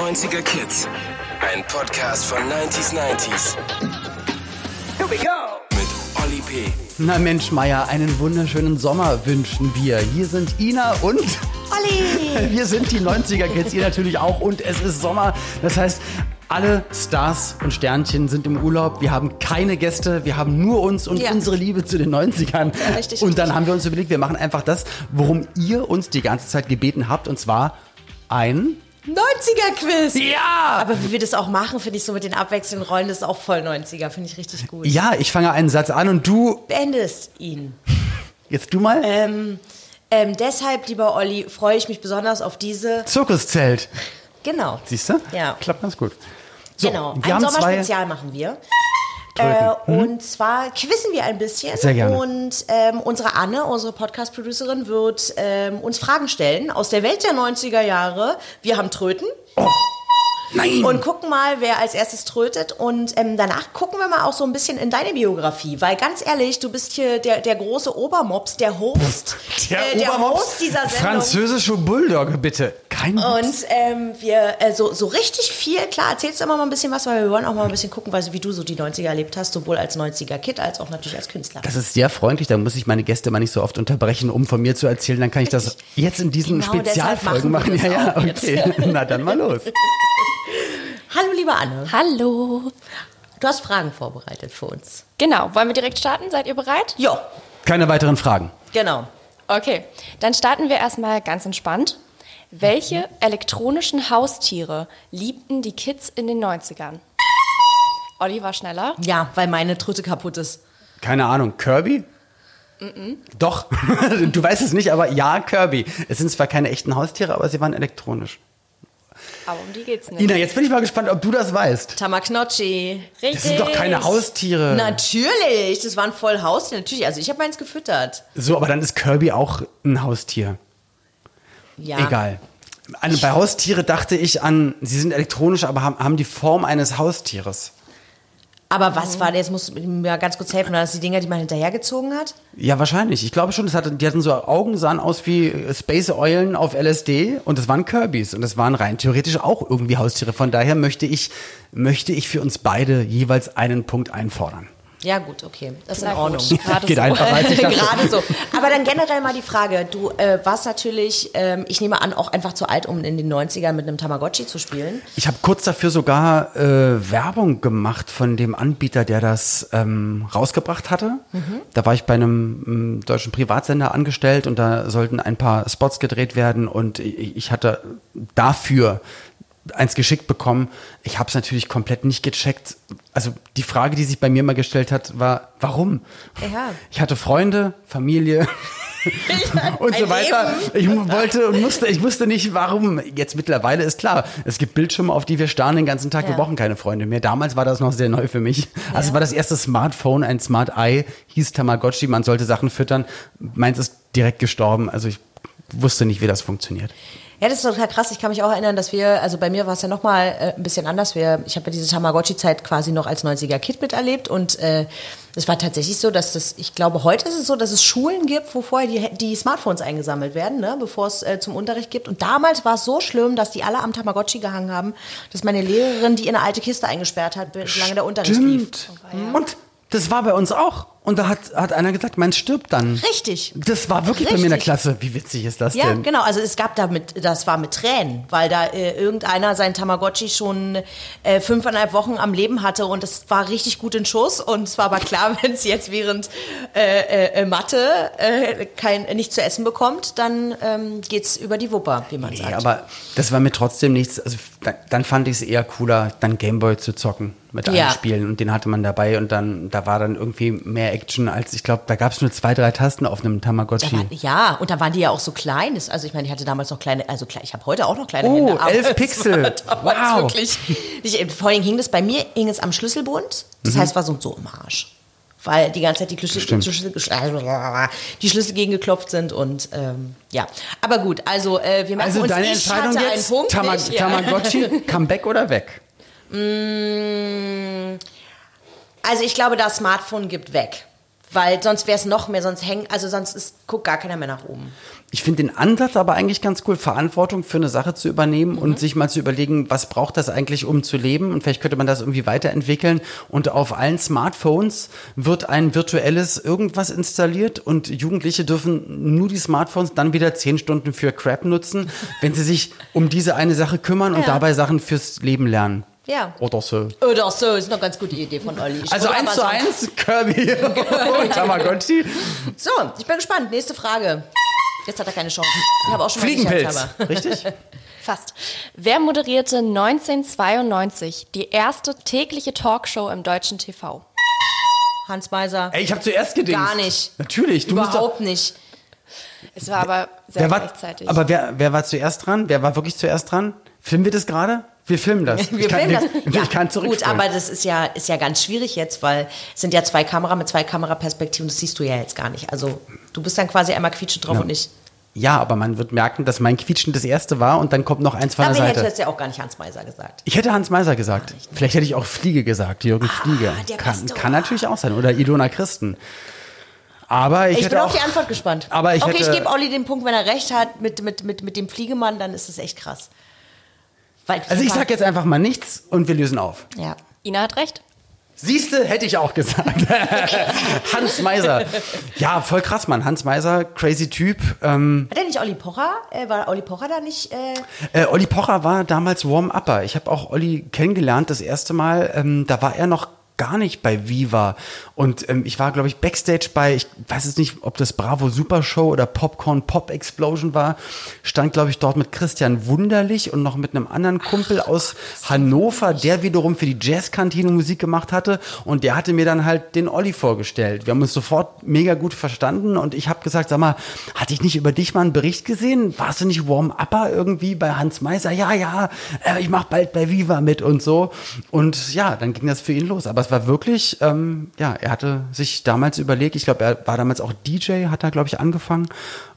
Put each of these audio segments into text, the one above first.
90er Kids. Ein Podcast von 90s 90s. Here we go! Mit Olli P. Na Mensch, Meier, einen wunderschönen Sommer wünschen wir. Hier sind Ina und Olli! wir sind die 90er Kids, ihr natürlich auch und es ist Sommer. Das heißt, alle Stars und Sternchen sind im Urlaub. Wir haben keine Gäste, wir haben nur uns und Ja. unsere Liebe zu den 90ern. Ja, richtig, und dann richtig. haben wir uns überlegt, wir machen einfach das, worum ihr uns die ganze Zeit gebeten habt und zwar ein 90er-Quiz! Ja! Aber wie wir das auch machen, finde ich so mit den abwechselnden Rollen, das ist auch voll 90er, finde ich richtig gut. Ja, ich fange einen Satz an und du, Beendest ihn. jetzt du mal, Ähm, ähm, deshalb, lieber Olli, freue ich mich besonders auf diese. Zirkuszelt. Genau. Siehst du? Ja. Klappt ganz gut. So, genau. Ein. Sommerspezial machen wir. Äh, Und zwar quizzen wir ein bisschen. Sehr gerne. Und ähm, unsere Anne, unsere Podcast-Producerin, wird ähm, uns Fragen stellen aus der Welt der 90er Jahre. Wir haben Tröten. Nein! Und gucken mal, wer als erstes trötet. Und ähm, danach gucken wir mal auch so ein bisschen in deine Biografie. Weil ganz ehrlich, du bist hier der, der große Obermops, der Host. äh, der Host dieser Sendung. Französische Bulldogge, bitte. Kein. Und ähm, wir äh, so, so richtig viel, klar, erzählst du immer mal ein bisschen was, weil wir wollen auch mal ein bisschen gucken, weil, wie du so die 90er erlebt hast, sowohl als 90er-Kid als auch natürlich als Künstler. Das ist sehr freundlich, da muss ich meine Gäste mal nicht so oft unterbrechen, um von mir zu erzählen. Dann kann ich das jetzt in diesen Genau Spezialfolgen machen machen. Ja, ja, okay. Na dann mal los. Hallo, liebe Anne. Hallo. Du hast Fragen vorbereitet für uns. Genau, wollen wir direkt starten? Seid ihr bereit? Jo, Keine weiteren Fragen. genau. Okay, dann starten wir erstmal ganz entspannt. Welche elektronischen Haustiere liebten die Kids in den 90ern? Olli war schneller. Ja, weil meine Tröte kaputt ist. Keine Ahnung. Kirby? Doch. du weißt es nicht, aber ja, Kirby. Es sind zwar keine echten Haustiere, aber sie waren elektronisch. Aber um die geht's nicht. Ina, jetzt bin ich mal gespannt, ob du das weißt. Tamaknochi. Richtig. Das sind doch keine Haustiere. Natürlich, das waren voll Haustiere. Natürlich, also ich habe meins gefüttert. So, aber dann ist Kirby auch ein Haustier. Ja. Egal. An, bei Haustiere dachte ich an, sie sind elektronisch, aber haben, haben die Form eines Haustieres. Aber was war, jetzt musst du mir ganz kurz helfen, waren das die Dinger, die man hinterhergezogen hat? Ja, wahrscheinlich. Ich glaube schon, das hatte, die hatten so Augen, sahen aus wie Space Eulen auf LSD und das waren Kirbys und das waren rein theoretisch auch irgendwie Haustiere. Von daher möchte ich, möchte ich für uns beide jeweils einen Punkt einfordern. Ja, gut, okay. Das ist in Na gut, Ordnung. gerade Geht so. einfach, als ich dachte. Gerade so. Aber dann generell mal die Frage. Du äh, warst natürlich, ähm, ich nehme an, auch einfach zu alt, um in den 90ern mit einem Tamagotchi zu spielen. Ich habe kurz dafür sogar äh, Werbung gemacht von dem Anbieter, der das ähm, rausgebracht hatte. Da war ich bei einem ähm, deutschen Privatsender angestellt und da sollten ein paar Spots gedreht werden und ich, ich hatte dafür eins geschickt bekommen. Ich habe es natürlich komplett nicht gecheckt. Also die Frage, die sich bei mir mal gestellt hat, war, warum? Ja. Ich hatte Freunde, Familie und so weiter. Ich wollte und musste, ich wusste nicht, warum. Jetzt mittlerweile ist klar, es gibt Bildschirme, auf die wir starren den ganzen Tag. Wir Ja. brauchen keine Freunde mehr. Damals war das noch sehr neu für mich. Also es war das erste Smartphone, ein Smart Eye, hieß Tamagotchi. Man sollte Sachen füttern. Meins ist direkt gestorben. Also ich wusste nicht, wie das funktioniert. Ja, das ist total krass. Ich kann mich auch erinnern, dass wir, also bei mir war es ja nochmal äh, ein bisschen anders. Wir, ich habe ja diese Tamagotchi-Zeit quasi noch als 90er-Kid miterlebt und äh, es war tatsächlich so, dass das, ich glaube, heute ist es so, dass es Schulen gibt, wo vorher die, die Smartphones eingesammelt werden, ne, bevor es äh, zum Unterricht gibt. Und damals war es so schlimm, dass die alle am Tamagotchi gehangen haben, dass meine Lehrerin die in eine alte Kiste eingesperrt hat, solange der Unterricht lief. Und das war bei uns auch. Und da hat, hat einer gesagt, meins stirbt dann. Richtig. Das war wirklich bei mir in der Richtig. Klasse. Wie witzig ist das Ja, denn? genau. Also es gab da mit, das war mit Tränen, weil da äh, irgendeiner sein Tamagotchi schon äh, fünfeinhalb Wochen am Leben hatte und es war richtig gut in Schuss. Und es war aber klar, wenn es jetzt während äh, äh, Mathe äh, kein, nicht zu essen bekommt, dann ähm, geht's über die Wupper, wie man Nee, sagt. aber das war mir trotzdem nichts. Also dann, dann fand ich es eher cooler, dann Gameboy zu zocken mit Ja. allen Spielen und den hatte man dabei und dann da war dann irgendwie mehr Action als ich glaube, da gab es nur zwei, drei Tasten auf einem Tamagotchi. war, ja, und da waren die ja auch so klein. Also ich meine, ich hatte damals noch kleine, also ich habe heute auch noch kleine Oh, Hände. aber elf Pixel. Wow. Wirklich, nicht, vor allem hing das bei mir, hing es am Schlüsselbund. Das heißt, war so, so im Arsch. Weil die ganze Zeit die Schlüssel, Stimmt. Schlüssel, die Schlüssel gegengeklopft sind und ähm, ja. Aber gut, also äh, wir merken Also uns, deine ich Entscheidung jetzt, einen Punkt Tama nicht, ja. Tamagotchi, Comeback oder weg? Mm, Also ich glaube, das Smartphone gibt weg. Weil sonst wäre es noch mehr, sonst hängen, also sonst ist, guckt gar keiner mehr nach oben. Ich finde den Ansatz aber eigentlich ganz cool, Verantwortung für eine Sache zu übernehmen und sich mal zu überlegen, was braucht das eigentlich, um zu leben? Und vielleicht könnte man das irgendwie weiterentwickeln. Und auf allen Smartphones wird ein virtuelles irgendwas installiert und Jugendliche dürfen nur die Smartphones dann wieder zehn Stunden für Crap nutzen, wenn sie sich um diese eine Sache kümmern und Ja. dabei Sachen fürs Leben lernen. Ja. Oder so. Oder so, ist eine ganz gute Idee von Olli. Ich Also würde eins aber zu sagen- eins, Kirby und Tamagotchi. So, ich bin gespannt. Nächste Frage. Jetzt hat er keine Chance. Ich habe auch schon mal Fliegenpilz, sicherheitshalber. richtig? Fast. Wer moderierte 1992 die erste tägliche Talkshow im deutschen TV? Hans Meiser. Ey, ich habe zuerst gedacht. Gar nicht. Natürlich, du Überhaupt nicht. Es war aber sehr wer war, gleichzeitig. aber wer, wer war zuerst dran? Wer war wirklich zuerst dran? Filmen wir das gerade? Wir filmen das. Wir ich kann, filmen ich, das. ich kann gut, aber das ist ja, ist ja ganz schwierig jetzt, weil es sind ja zwei Kamera mit zwei Kameraperspektiven, das siehst du ja jetzt gar nicht. Also du bist dann quasi einmal quietschend drauf Ja. und nicht. Ja, aber man wird merken, dass mein Quietschen das erste war und dann kommt noch eins von Aber der ich hätte Seite. jetzt ja auch gar nicht Hans Meiser gesagt. Ich hätte Hans Meiser gesagt. Vielleicht hätte ich auch Fliege gesagt, Jürgen Fliege. der Kann, kann natürlich auch sein. Oder Ilona Christen. Aber ich, Ich, bin auch, auf die Antwort gespannt. Aber ich okay, hätte, ich gebe Olli den Punkt, wenn er recht hat mit, mit, mit, mit dem Fliegemann, dann ist das echt krass. Weil Also ich sag jetzt einfach mal nichts und wir lösen auf. Ja. Ina hat recht. Siehste, hätte ich auch gesagt. Hans Meiser. Ja, voll krass, Mann. Hans Meiser, crazy Typ. Ähm, Hat der nicht Olli Pocher? Äh, war Olli Pocher da nicht? Äh, Äh, Olli Pocher war damals Warm-Upper. Ich habe auch Olli kennengelernt das erste Mal. Ähm, da war er noch gar nicht bei Viva. Und ähm, ich war, glaube ich, Backstage bei, ich weiß jetzt nicht, ob das Bravo Super Show oder Popcorn Pop Explosion war. Stand, glaube ich, dort mit Christian Wunderlich und noch mit einem anderen Kumpel aus Hannover, der wiederum für die Jazzkantine Musik gemacht hatte. Und der hatte mir dann halt den Olli vorgestellt. Wir haben uns sofort mega gut verstanden und ich habe gesagt, sag mal, hatte ich nicht über dich mal einen Bericht gesehen? Warst du nicht Warm-Upper irgendwie bei Hans Meiser? Ja, ja, äh, ich mach bald bei Viva mit und so. Und ja, dann ging das für ihn los. Aber es war wirklich, ähm, ja, er hatte sich damals überlegt, ich glaube, er war damals auch DJ, hat er, glaube ich, angefangen.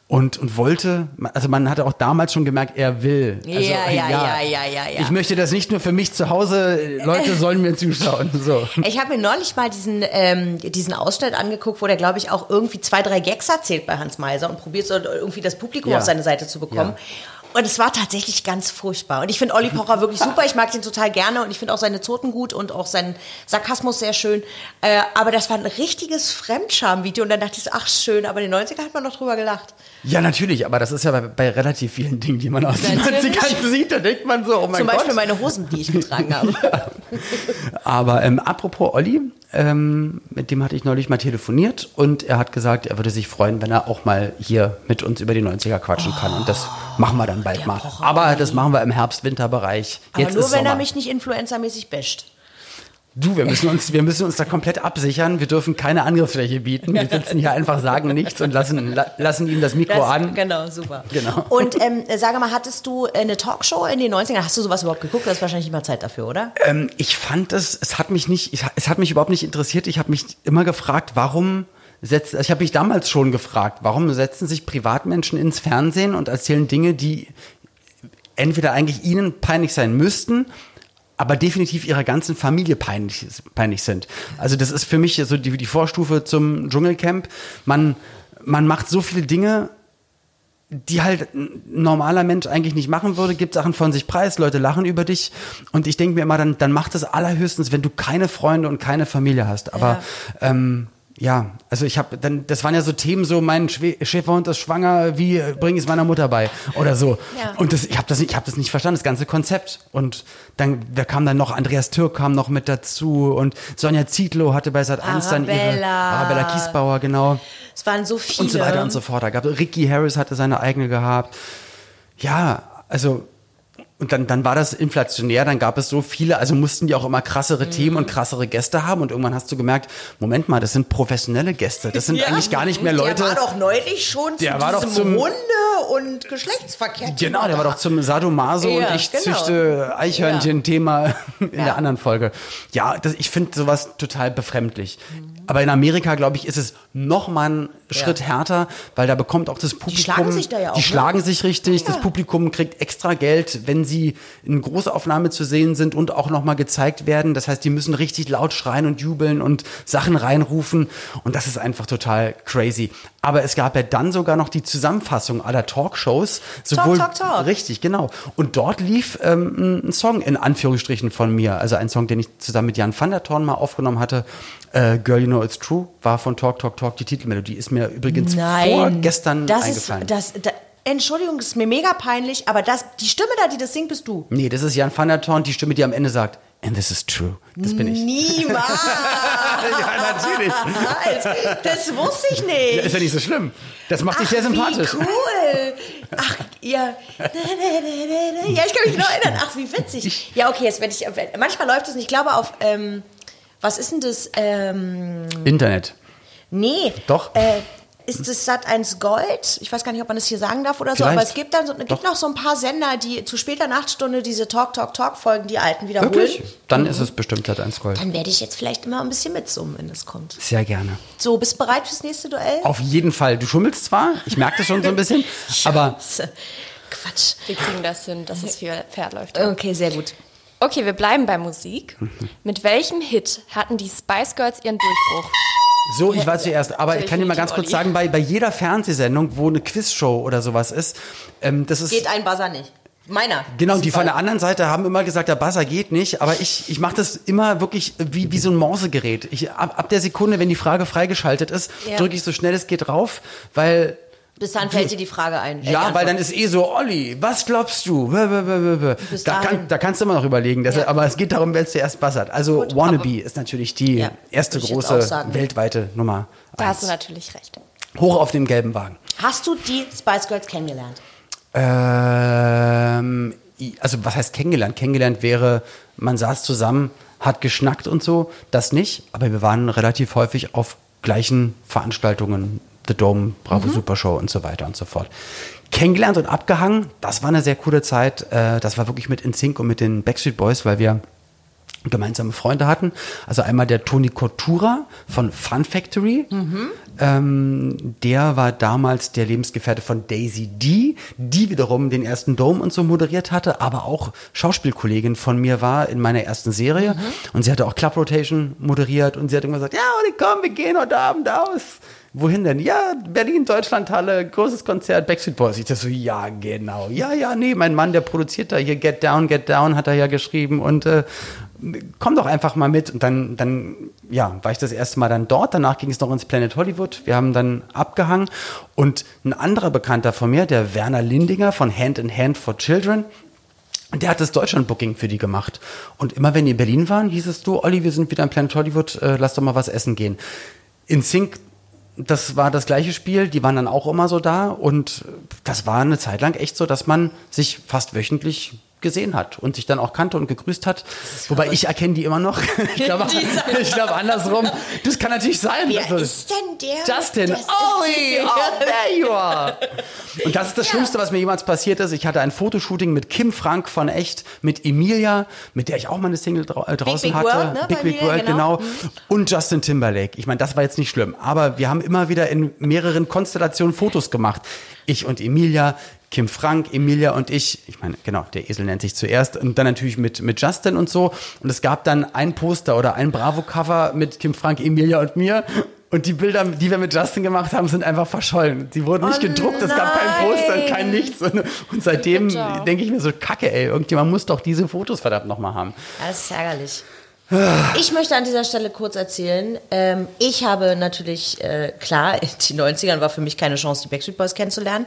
Und, und wollte, also man hatte auch damals schon gemerkt, er will. Also, Ja, ja, ja, ja, ja, ja. Ich möchte das nicht nur für mich zu Hause, Leute sollen mir zuschauen. So. Ich habe mir neulich mal diesen, ähm, diesen Ausschnitt angeguckt, wo der, glaube ich, auch irgendwie zwei, drei Gags erzählt bei Hans Meiser und probiert so irgendwie das Publikum Ja. auf seine Seite zu bekommen. Und es war tatsächlich ganz furchtbar. Und ich finde Olli Pocher wirklich super. Ich mag den total gerne und ich finde auch seine Zoten gut und auch seinen Sarkasmus sehr schön. Äh, aber das war ein richtiges Fremdscham-Video und dann dachte ich ach schön, aber in den 90er hat man noch drüber gelacht. Ja, natürlich, aber das ist ja bei, bei relativ vielen Dingen, die man aus den Natürlich. 90ern sieht, da denkt man so, oh mein Zum Gott. Beispiel meine Hosen, die ich getragen habe. Aber ähm, apropos Olli, ähm, mit dem hatte ich neulich mal telefoniert und er hat gesagt, er würde sich freuen, wenn er auch mal hier mit uns über die 90er quatschen kann. Und das machen wir dann bald mal. Aber das machen wir im Herbst-Winter-Bereich. Aber nur wenn Sommer. er mich nicht influencermäßig basht. Du, wir müssen uns, wir müssen uns da komplett absichern. Wir dürfen keine Angriffsfläche bieten. Wir sitzen hier einfach, sagen nichts und lassen, la, lassen ihm das Mikro Das- an. Genau, super. Genau. Und ähm, sage mal, hattest du eine Talkshow in den 90ern? Hast du sowas überhaupt geguckt? Du hast wahrscheinlich immer Zeit dafür, oder? Ähm, ich fand es, es hat mich nicht, ich, es hat mich überhaupt nicht interessiert. Ich habe mich immer gefragt, warum setzt, ich habe mich damals schon gefragt, warum setzen sich Privatmenschen ins Fernsehen und erzählen Dinge, die entweder eigentlich ihnen peinlich sein müssten, aber definitiv ihrer ganzen Familie peinlich, peinlich sind. Also das ist für mich so die, die Vorstufe zum Dschungelcamp. Man, man macht so viele Dinge, die halt ein normaler Mensch eigentlich nicht machen würde, gibt Sachen von sich preis, Leute lachen über dich und ich denke mir immer, dann, dann macht es allerhöchstens, wenn du keine Freunde und keine Familie hast. Aber ja, ähm, ja also ich habe dann, das waren ja so Themen, so mein Schwe Schäferhund ist schwanger, wie bringe ich es meiner Mutter bei oder so. Ja. Und das, ich habe das, nicht- ich hab das nicht verstanden, das ganze Konzept. Und dann, wer kam dann noch? Andreas Türk kam noch mit dazu und Sonja Zietlow hatte bei Sat 1 dann ihre. Arabella Kiesbauer, genau Es waren so viele. und so weiter und so fort. Da gab Ricky Harris hatte seine eigene gehabt. Ja, also und dann, dann war das inflationär, dann gab es so viele, also mussten die auch immer krassere Themen und krassere Gäste haben und irgendwann hast du gemerkt, Moment mal, das sind professionelle Gäste, das sind Ja. eigentlich gar nicht mehr Leute. Der war doch neulich schon Der zu war doch diesem zum- Hunde- und Geschlechtsverkehr. Genau, der war doch zum Sadomaso Ja, und ich genau. züchte Eichhörnchen-Thema in Ja. der anderen Folge. Ja, das, ich finde sowas total befremdlich. Aber in Amerika, glaube ich, ist es noch mal ein Schritt härter, weil da bekommt auch das Publikum. schlagen sich da ja auch, Die ne? schlagen sich richtig. Das Publikum kriegt extra Geld, wenn sie in Großaufnahme zu sehen sind und auch nochmal gezeigt werden. Das heißt, die müssen richtig laut schreien und jubeln und Sachen reinrufen. Und das ist einfach total crazy. Aber es gab ja dann sogar noch die Zusammenfassung aller Talkshows. Sowohl, Talk, Talk. Richtig, genau. Und dort lief ähm, ein Song in Anführungsstrichen von mir. Also ein Song, den ich zusammen mit Jan van der Thorn mal aufgenommen hatte. Äh, Girl, You Know It's True war von Talk, Talk, Talk. Die Titelmelodie ist mir übrigens vorgestern das eingefallen. Ist, das, da, Entschuldigung, das ist mir mega peinlich, aber das, die Stimme da, die das singt, bist du. Nee, das ist Jan van der Thorn, die Stimme, die am Ende sagt, and this is true. Das bin ich. Niemals. ja, natürlich. das wusste ich nicht. Ja, ist ja nicht so schlimm. Das macht dich sehr sympathisch. Wie cool. Ach, ja. Ja, ich kann mich noch erinnern. Ach, wie witzig. Ja, okay, jetzt werde ich. Manchmal läuft es nicht. Ich glaube auf. Ähm, was ist denn das? Ähm, Internet. nee. Doch. Äh, ist das Sat 1 Gold? Ich weiß gar nicht, ob man das hier sagen darf oder so, Vielleicht. aber es gibt dann so, gibt noch so ein paar Sender, die zu später Nachtstunde diese Talk, Talk, Talk Folgen, die alten wiederholen. Wirklich? Dann ist es bestimmt Sat 1 Gold. Dann werde ich jetzt vielleicht immer ein bisschen mitsummen, wenn das kommt. Sehr gerne. So, bist du bereit fürs nächste Duell? Auf jeden Fall. Du schummelst zwar, ich merke das schon so ein bisschen, aber Scheiße. Quatsch. Wir kriegen das hin, dass es viel Pferd läuft. Okay, sehr gut. Okay, wir bleiben bei Musik. Mit welchem Hit hatten die Spice Girls ihren Durchbruch? so, ich war zuerst. Aber ich kann dir mal ganz kurz sagen, bei, bei jeder Fernsehsendung, wo eine Quizshow oder sowas ist, ähm, das ist. Geht ein Buzzer nicht. Meiner. Genau, die von der anderen Seite haben immer gesagt, der Buzzer geht nicht, aber ich, ich mache das immer wirklich wie, wie so ein Morsegerät. Ich, ab, ab der Sekunde, wenn die Frage freigeschaltet ist, Ja. drücke ich so schnell es geht drauf, weil Bis dann fällt dir die Frage ein. äh, Ja, weil dann ist eh so, Olli, was glaubst du? Bäh, bäh, bäh, Da, kann, da kannst du immer noch überlegen, das, Ja. aber es geht darum, wer zuerst buzzert. Also Gut, Wannabe ist natürlich die Ja, erste große weltweite Nummer. Da hast du eins. natürlich recht. Hoch auf dem gelben Wagen. Hast du die Spice Girls kennengelernt? Ähm, also was heißt kennengelernt? Kennengelernt wäre, man saß zusammen, hat geschnackt und so, das nicht, aber wir waren relativ häufig auf gleichen Veranstaltungen, The Dome, Bravo Super Show und so weiter und so fort. Kennengelernt und abgehangen, das war eine sehr coole Zeit. Äh, das war wirklich mit InSync und mit den Backstreet Boys, weil wir gemeinsame Freunde hatten. Also einmal der Toni Kotura von Fun Factory. Ähm, der war damals der Lebensgefährte von Daisy D, die wiederum den ersten Dome und so moderiert hatte, aber auch Schauspielkollegin von mir war in meiner ersten Serie. Und sie hatte auch Club Rotation moderiert und sie hat immer gesagt, ja, komm, wir gehen heute Abend aus. Wohin denn? Ja, Berlin, Deutschlandhalle, großes Konzert, Backstreet Boys. Ich dachte so, ja, genau. Ja, ja, nee, mein Mann, der produziert da hier Get Down, Get Down, hat er ja geschrieben und äh, komm doch einfach mal mit. Und dann, dann, ja, war ich das erste Mal dann dort. Danach ging es noch ins Planet Hollywood. Wir haben dann abgehangen. Und ein anderer Bekannter von mir, der Werner Lindinger von Hand in Hand for Children, der hat das Deutschland-Booking für die gemacht. Und immer wenn die in Berlin waren, hieß es du, Olli, wir sind wieder im Planet Hollywood, äh, lass doch mal was essen gehen. In Sync, das war das gleiche Spiel, die waren dann auch immer so da. Und das war eine Zeit lang echt so, dass man sich fast wöchentlich gesehen hat und sich dann auch kannte und gegrüßt hat. Wobei ich erkenne die immer noch. Ich glaube, ich glaube andersrum. Das kann natürlich sein. Wer Also- ist denn der? Justin, Das Ollie, oh, there you are. Und das ist das Schlimmste, was mir jemals passiert ist. Ich hatte ein Fotoshooting mit Kim Frank von Echt, mit Emilia, mit der ich auch mal eine Single drau äh, draußen Big hatte. World, ne, Big Big World, genau. genau. Und Justin Timberlake. Ich meine, das war jetzt nicht schlimm. Aber wir haben immer wieder in mehreren Konstellationen Fotos gemacht. Ich und Emilia, Kim Frank, Emilia und ich, ich meine, genau, der Esel nennt sich zuerst, und dann natürlich mit, mit Justin und so. Und es gab dann ein Poster oder ein Bravo-Cover mit Kim Frank, Emilia und mir. Und die Bilder, die wir mit Justin gemacht haben, sind einfach verschollen. Die wurden nicht Oh gedruckt, es gab kein Poster, nein. kein nichts. Und, und seitdem denke ich mir so, kacke, ey, irgendjemand muss doch diese Fotos verdammt nochmal haben. Das ist ärgerlich. Ich möchte an dieser Stelle kurz erzählen. Ähm, ich habe natürlich, äh, klar, in den 90ern war für mich keine Chance, die Backstreet Boys kennenzulernen.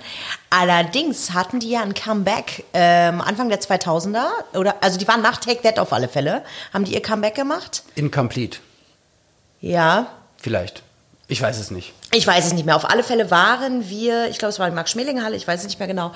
Allerdings hatten die ja ein Comeback ähm, Anfang der 2000er. Oder, also die waren nach Take That auf alle Fälle. Haben die ihr Comeback gemacht? Incomplete, Ja. vielleicht. Ich weiß es nicht. Ich weiß es nicht mehr. Auf alle Fälle waren wir, ich glaube, es war in Max-Schmeling-Halle, ich weiß es nicht mehr genau.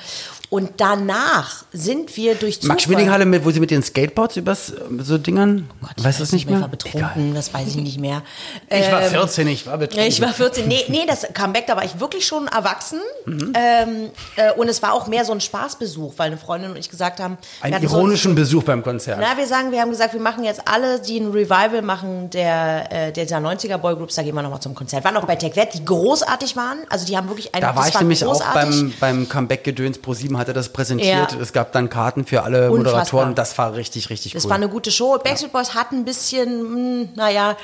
Und danach sind wir durch Zufall... Max Schwillinghalle, mit, wo sie mit den Skateboards übers so Dingern, Gott, ich weißt du das nicht mehr? Ich war betrunken, das weiß ich nicht mehr. Ich war Ähm, 14, ich war betrunken. Ich war 14. Nee, nee, das Comeback, da war ich wirklich schon erwachsen. Mhm. Ähm, äh, und es war auch mehr so ein Spaßbesuch, weil eine Freundin und ich gesagt haben, Einen hatten so- ironischen Besuch beim Konzert. na, wir sagen, wir haben gesagt, wir machen jetzt alle, die ein Revival machen der, äh, der, der 90er Boygroups, da gehen wir nochmal zum Konzert. Waren auch bei Tech Wett, die großartig waren. Also die haben wirklich ein Da war ich nämlich auch großartig. beim, beim Comeback-Gedöns. Pro7 hatte das präsentiert. Ja. Es gab dann Karten für alle Unfassbar. Moderatoren. Das war richtig, richtig Das cool. war eine gute Show. Backstreet Boys hatten ein bisschen, hm, naja,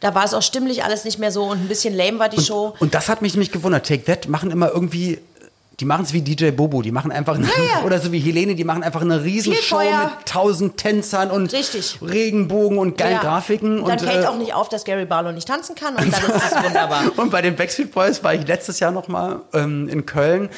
da war es auch stimmlich alles nicht mehr so und ein bisschen lame war die Show. Und das hat mich nämlich gewundert. Take That machen immer irgendwie, die machen es wie DJ Bobo. Die machen einfach, eine, ja. oder so wie Helene, die machen einfach eine Riesenshow mit tausend Tänzern und Richtig. Regenbogen und geilen Ja. Grafiken. Und dann und, fällt äh, auch nicht auf, dass Gary Barlow nicht tanzen kann und dann ist es wunderbar. Und bei den Backstreet Boys war ich letztes Jahr noch mal ähm, in Köln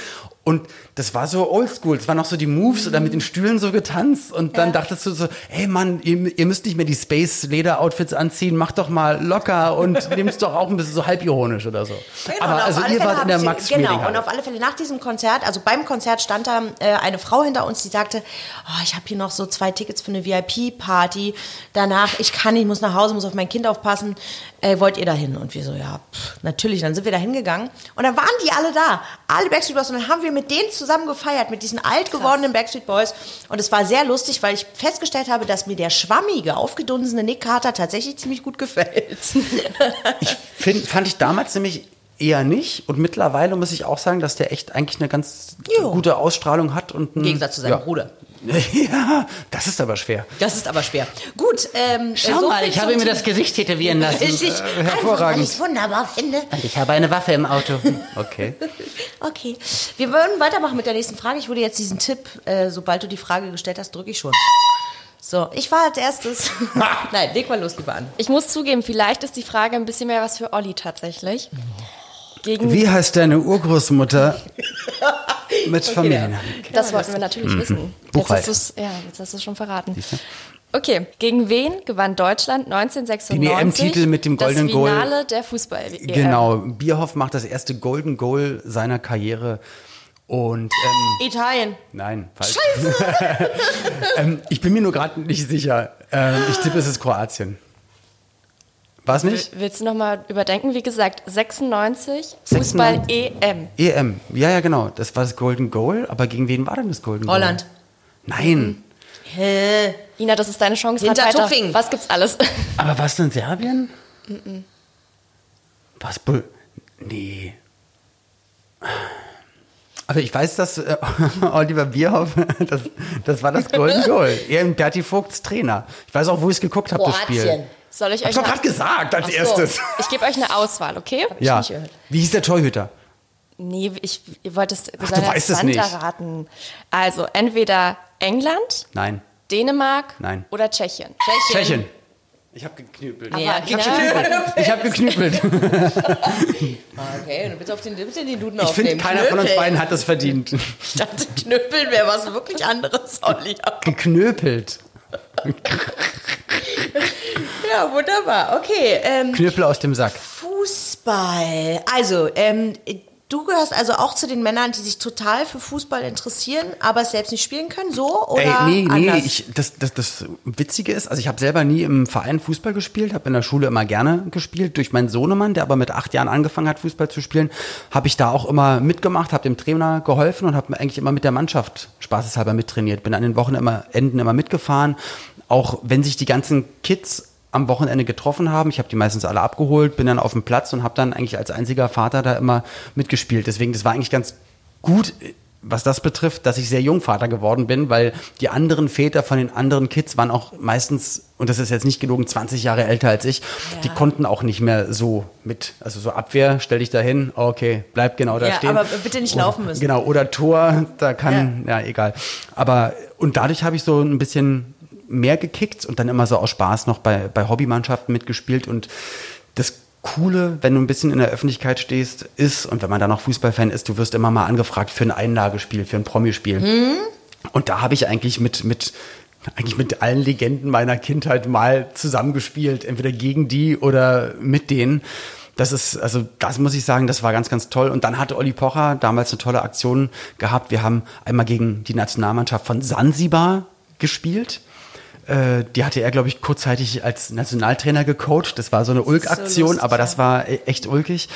und das war so oldschool. Es waren noch so die Moves oder mit den Stühlen so getanzt und dann dachtest du so, ey Mann, ihr, ihr müsst nicht mehr die Space Leder Outfits anziehen, macht doch mal locker und nehmt's doch auch ein bisschen so halbironisch oder so. Genau, Aber also ihr Fälle wart in der ich- Max Genau, Schmeling und auf alle Fälle nach diesem Konzert, also beim Konzert stand da äh, eine Frau hinter uns, die sagte, oh, ich habe hier noch so zwei Tickets für eine VIP-Party. Danach, ich kann nicht, ich muss nach Hause, muss auf mein Kind aufpassen. Äh, wollt ihr da hin? Und wir so, ja, pff, natürlich. Dann sind wir da hingegangen und dann waren die alle da, alle Backstreet Boys. Und dann haben wir mit denen zusammen gefeiert, mit diesen alt gewordenen Backstreet Boys. Und es war sehr lustig, weil ich festgestellt habe, dass mir der schwammige, aufgedunsene Nick Carter tatsächlich ziemlich gut gefällt. Find, fand ich damals nämlich eher nicht und mittlerweile muss ich auch sagen, dass der echt eigentlich eine ganz Jo. gute Ausstrahlung hat und ein, Im Gegensatz zu seinem ja. Bruder. Ja, das ist aber schwer. Das ist aber schwer. Gut, ähm, Schau so mal, ich habe mir das Gesicht tätowieren lassen. Richtig, Äh, einfach, weil hervorragend. ich es wunderbar finde. Und ich habe eine Waffe im Auto. Okay. Okay, wir wollen weitermachen mit der nächsten Frage. Ich würde jetzt diesen Tipp, äh, sobald du die Frage gestellt hast, drücke ich schon. So, ich war als erstes. Nein, leg mal los, lieber an. Ich muss zugeben, vielleicht ist die Frage ein bisschen mehr was für Olli tatsächlich. Gegen Wie heißt deine Urgroßmutter mit Familiennamen? Das wollten wir natürlich wissen. Jetzt Buchhalter. ja, jetzt hast du es schon verraten. Okay, gegen wen gewann Deutschland 1996 Den EM-Titel mit dem goldenen das Goal. Finale der fußball -EM. Genau, Bierhoff macht das erste Golden Goal seiner Karriere. Und ähm, Italien. nein, falsch. Scheiße. ähm, ich bin mir nur gerade nicht sicher. Ähm, ich tippe, es ist Kroatien. War es nicht? Willst du nochmal überdenken? Wie gesagt, 96, Fußball EM. EM. Ja, ja, genau. Das war das Golden Goal. Aber gegen wen war denn das Golden Goal? Holland. Nein. Hä? Ina, das ist deine Chance. Hinter Rat weiter. Tuffing. Was gibt's alles? Aber was denn Serbien? Was? Bull? Nee. Also ich weiß, dass äh, Oliver Bierhoff, das, das war das Golden Goal. Er und Berti Vogts Trainer. Ich weiß auch, wo ich es geguckt habe, das Spiel. Soll ich Hab euch ich doch gerade gesagt, als Ach so. erstes. Ich gebe euch eine Auswahl, okay? Ja. nicht gehört. Wie hieß der Torhüter? Nee, ich, ihr wollt es, Ach, du das weißt es nicht. erraten. Also entweder England, Nein. Dänemark Nein. oder Tschechien. Tschechien. Ich habe geknüppelt. Ja, Ich habe genau. geknüppelt. Ich habe geknüppelt. Okay, du willst auf den, du willst den Duden Ich finde, keiner von uns beiden hat das verdient. Ich dachte, Knüppeln wäre was wirklich anderes, Olli. Geknöpelt. Ja, wunderbar. Okay, ähm, Knöpel aus dem Sack. Fußball. Also, ähm, du gehörst also auch zu den Männern, die sich total für Fußball interessieren, aber es selbst nicht spielen können, so? Oder Ey, nee, nee, anders? ich, das, das, das Witzige ist, also ich habe selber nie im Verein Fußball gespielt, habe in der Schule immer gerne gespielt. Durch meinen Sohnemann, der aber mit acht Jahren angefangen hat, Fußball zu spielen, habe ich da auch immer mitgemacht, habe dem Trainer geholfen und habe eigentlich immer mit der Mannschaft spaßeshalber mittrainiert. Bin an den Wochenenden immer, Enden immer mitgefahren, auch wenn sich die ganzen Kids am Wochenende getroffen haben. Ich habe die meistens alle abgeholt, bin dann auf dem Platz und habe dann eigentlich als einziger Vater da immer mitgespielt. Deswegen, das war eigentlich ganz gut, was das betrifft, dass ich sehr jung Vater geworden bin, weil die anderen Väter von den anderen Kids waren auch meistens, und das ist jetzt nicht gelogen, 20 Jahre älter als ich, die konnten auch nicht mehr so mit, also so Abwehr, stell dich da hin, okay, bleib genau da Ja, stehen. aber bitte nicht laufen müssen. Genau, oder Tor, da kann, ja, egal. Aber, und dadurch habe ich so ein bisschen mehr gekickt und dann immer so aus Spaß noch bei, bei Hobbymannschaften mitgespielt und das Coole, wenn du ein bisschen in der Öffentlichkeit stehst, ist, und wenn man da noch Fußballfan ist, du wirst immer mal angefragt für ein Einlagespiel, für ein Promispiel. Und da habe ich eigentlich mit, mit, eigentlich mit allen Legenden meiner Kindheit mal zusammengespielt, entweder gegen die oder mit denen. Das ist, also das muss ich sagen, das war ganz, ganz toll. Und dann hatte Olli Pocher damals eine tolle Aktion gehabt. Wir haben einmal gegen die Nationalmannschaft von Sansibar gespielt. Äh, die hatte er, glaube ich, kurzzeitig als Nationaltrainer gecoacht. Das war so eine Ulk-Aktion, so aber das war e-, echt ulkig.